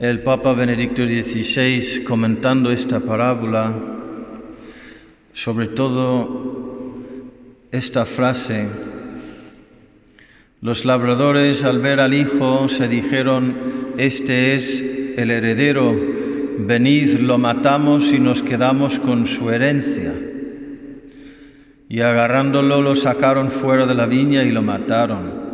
El Papa Benedicto XVI, comentando esta parábola, sobre todo esta frase, los labradores al ver al Hijo se dijeron, este es el heredero, venid, lo matamos y nos quedamos con su herencia. Y agarrándolo lo sacaron fuera de la viña y lo mataron.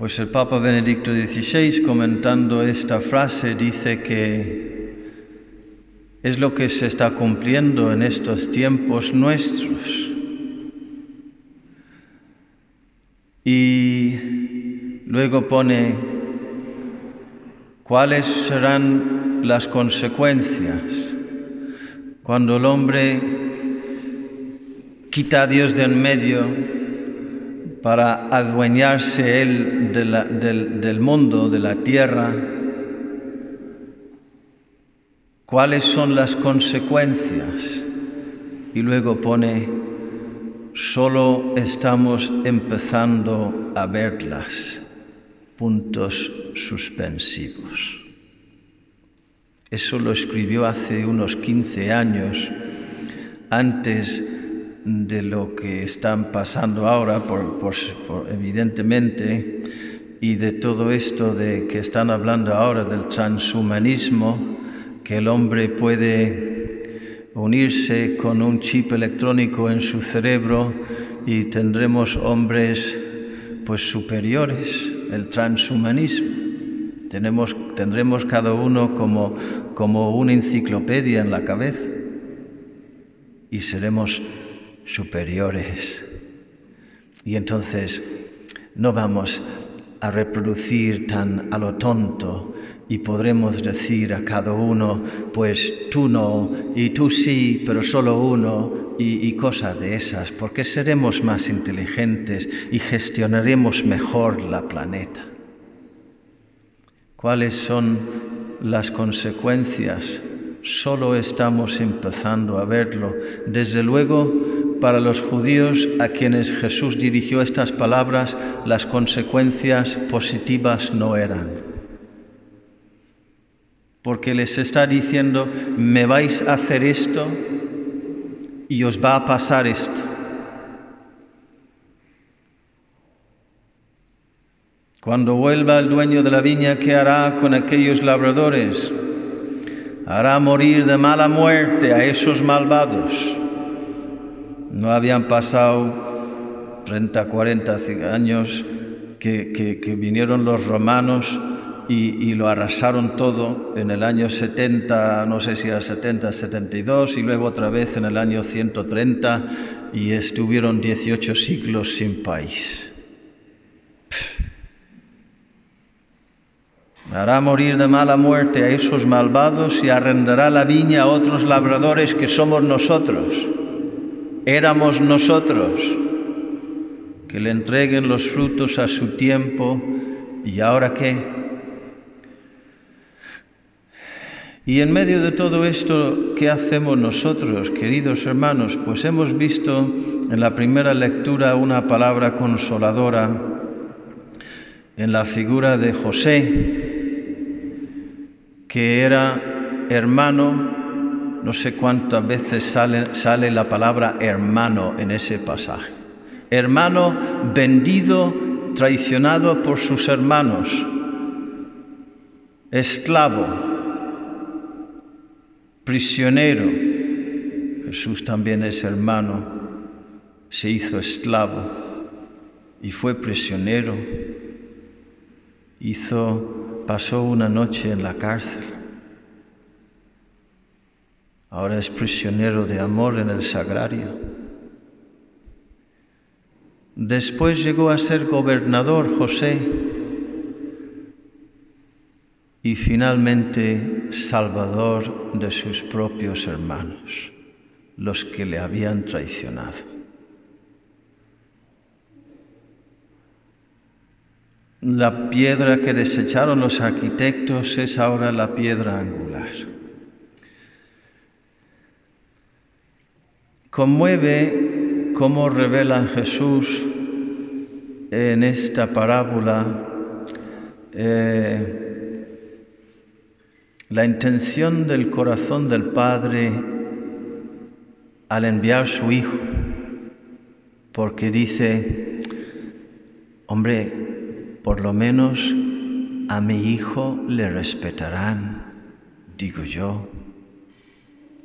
Pues el Papa Benedicto XVI, comentando esta frase, dice que es lo que se está cumpliendo en estos tiempos nuestros. Y luego pone cuáles serán las consecuencias cuando el hombre quita a Dios de en medio para adueñarse él del, mundo, de la tierra, cuáles son las consecuencias. Y luego pone, solo estamos empezando a verlas, puntos suspensivos. Eso lo escribió hace unos 15 años, antes de lo que están pasando ahora, por, evidentemente, y de todo esto de que están hablando ahora del transhumanismo, que el hombre puede unirse con un chip electrónico en su cerebro y tendremos hombres pues superiores, el transhumanismo. Tenemos, tendremos cada uno como, como una enciclopedia en la cabeza y seremos superiores. Y entonces no vamos a reproducir tan a lo tonto y podremos decir a cada uno, pues tú no, y tú sí, pero solo uno, y, cosas de esas, porque seremos más inteligentes y gestionaremos mejor la planeta. ¿Cuáles son las consecuencias? Solo estamos empezando a verlo. Desde luego, para los judíos a quienes Jesús dirigió estas palabras, las consecuencias positivas no eran. Porque les está diciendo, me vais a hacer esto y os va a pasar esto. Cuando vuelva el dueño de la viña, ¿qué hará con aquellos labradores? Hará morir de mala muerte a esos malvados no habían pasado 30, 40 años que, vinieron los romanos y, lo arrasaron todo en el año 70, no sé si era 70, 72, y luego otra vez en el año 130, y estuvieron 18 siglos sin país. Hará morir de mala muerte a esos malvados y arrendará la viña a otros labradores que somos nosotros éramos nosotros, que le entreguen los frutos a su tiempo, ¿y ahora qué? Y en medio de todo esto, ¿qué hacemos nosotros, queridos hermanos? Pues hemos visto en la primera lectura una palabra consoladora en la figura de José, que era hermano no sé cuántas veces sale, la palabra hermano en ese pasaje. Hermano vendido, traicionado por sus hermanos. Esclavo, prisionero. Jesús también es hermano, se hizo esclavo y fue prisionero. Pasó una noche en la cárcel ahora es prisionero de amor en el sagrario. Después llegó a ser gobernador José y finalmente salvador de sus propios hermanos, los que le habían traicionado. La piedra que desecharon los arquitectos es ahora la piedra angular. Conmueve cómo revela Jesús en esta parábola eh, la intención del corazón del Padre al enviar su Hijo, porque dice, hombre, por lo menos a mi Hijo le respetarán, digo yo,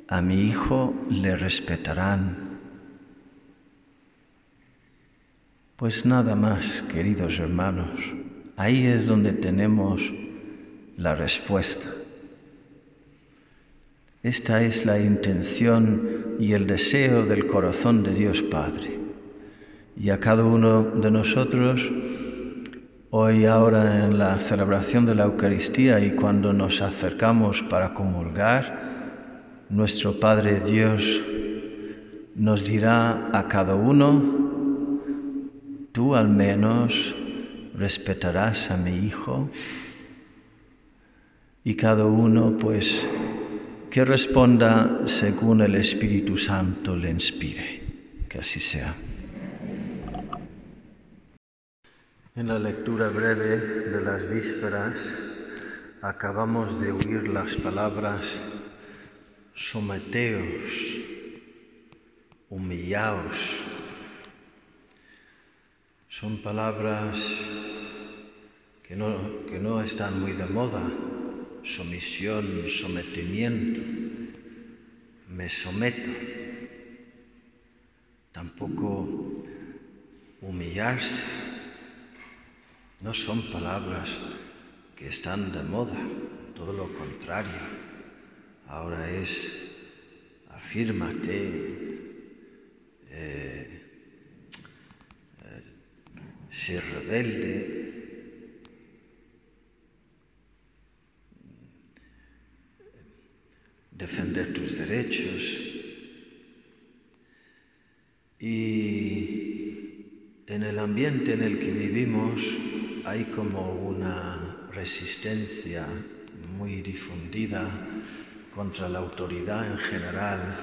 a mi Hijo le respetarán. Pues nada más, queridos hermanos, ahí es donde tenemos la respuesta. Esta es la intención y el deseo del corazón de Dios Padre. Y a cada uno de nosotros, hoy ahora en la celebración de la Eucaristía y cuando nos acercamos para comulgar, nuestro Padre Dios nos dirá a cada uno, tú al menos respetarás a mi Hijo. Y cada uno pues que responda según el Espíritu Santo le inspire. Que así sea. En la lectura breve de las vísperas acabamos de oír las palabras someteos, humillaos. Son palabras que no, que no están muy de moda sumisión, sometimiento. Me someto. Tampoco humillarse. No son palabras que están de moda, todo lo contrario. Ahora es afírmate, eh, eh, ser rebelde, defender tus derechos. Y en el ambiente en el que vivimos hay como una resistencia muy difundida contra la autoridad en general,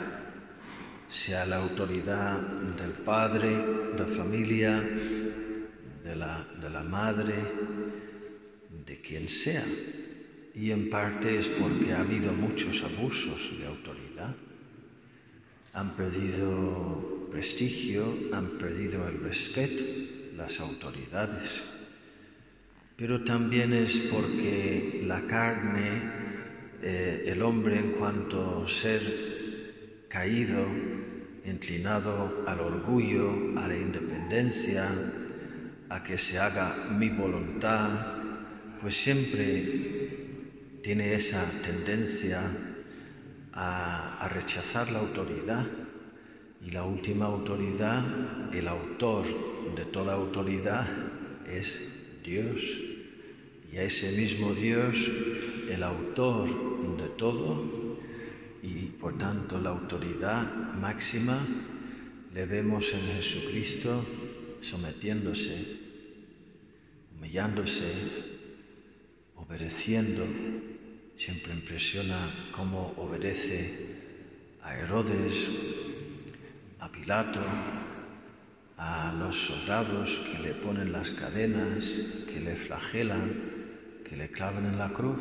sea la autoridad del padre, de la familia, de la, de la madre, de quien sea y en parte es porque ha habido muchos abusos de autoridad. Han perdido prestigio, han perdido el respeto las autoridades. Pero también es porque la carne, eh, el hombre en cuanto ser caído, inclinado al orgullo, a la independencia, a que se haga mi voluntad, pues siempre tiene esa tendencia a, rechazar la autoridad y la última autoridad, el autor de toda autoridad es Dios. Y a ese mismo Dios, el autor de todo y por tanto la autoridad máxima, le vemos en Jesucristo sometiéndose, humillándose, obedeciendo. Siempre impresiona cómo obedece a Herodes, a Pilato, a los soldados que le ponen las cadenas, que le flagelan, que le clavan en la cruz,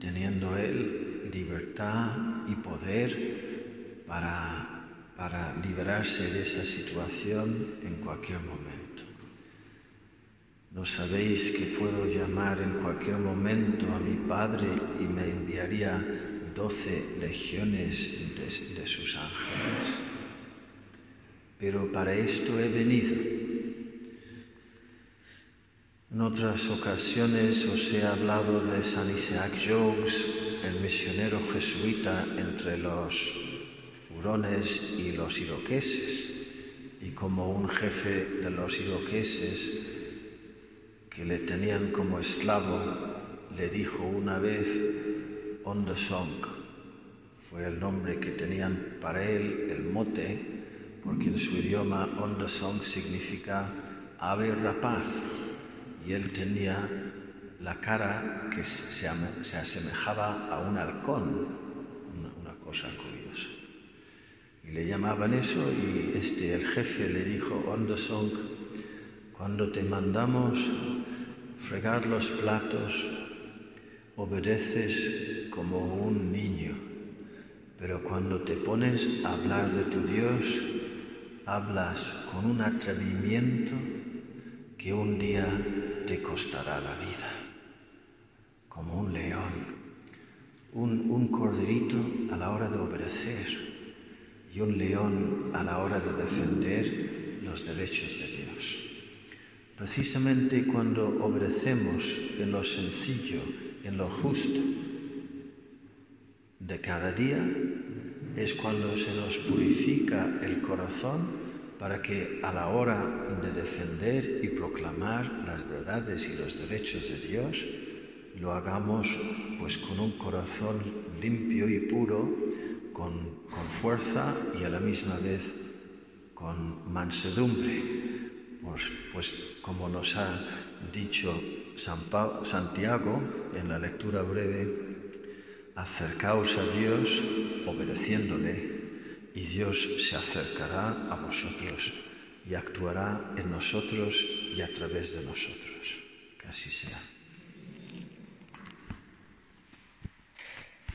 teniendo él libertad y poder para, para liberarse de esa situación en cualquier momento. ¿No sabéis que puedo llamar en cualquier momento a mi Padre y me enviaría doce legiones de, sus ángeles? Pero para esto he venido. En otras ocasiones os he hablado de San Isaac Jogues, el misionero jesuita entre los hurones y los iroqueses, y como un jefe de los iroqueses que le tenían como esclavo, le dijo una vez Ondesong. Fue el nombre que tenían para él, el mote, porque en su idioma Ondesong significa ave rapaz. Y él tenía la cara que se, asemejaba a un halcón, una, cosa curiosa. Y le llamaban eso y este, el jefe le dijo, Ondesong, cuando te mandamos fregar los platos obedeces como un niño, pero cuando te pones a hablar de tu Dios, hablas con un atrevimiento que un día te costará la vida, como un león, un, un corderito a la hora de obedecer y un león a la hora de defender los derechos de Dios. Precisamente cuando obedecemos en lo sencillo, en lo justo de cada día, es cuando se nos purifica el corazón para que a la hora de defender y proclamar las verdades y los derechos de Dios, lo hagamos pues con un corazón limpio y puro, con, con fuerza y a la misma vez con mansedumbre. Pues, pues, como nos ha dicho Santiago en la lectura breve, acercaos a Dios obedeciéndole y Dios se acercará a vosotros y actuará en nosotros y a través de nosotros. Que así sea.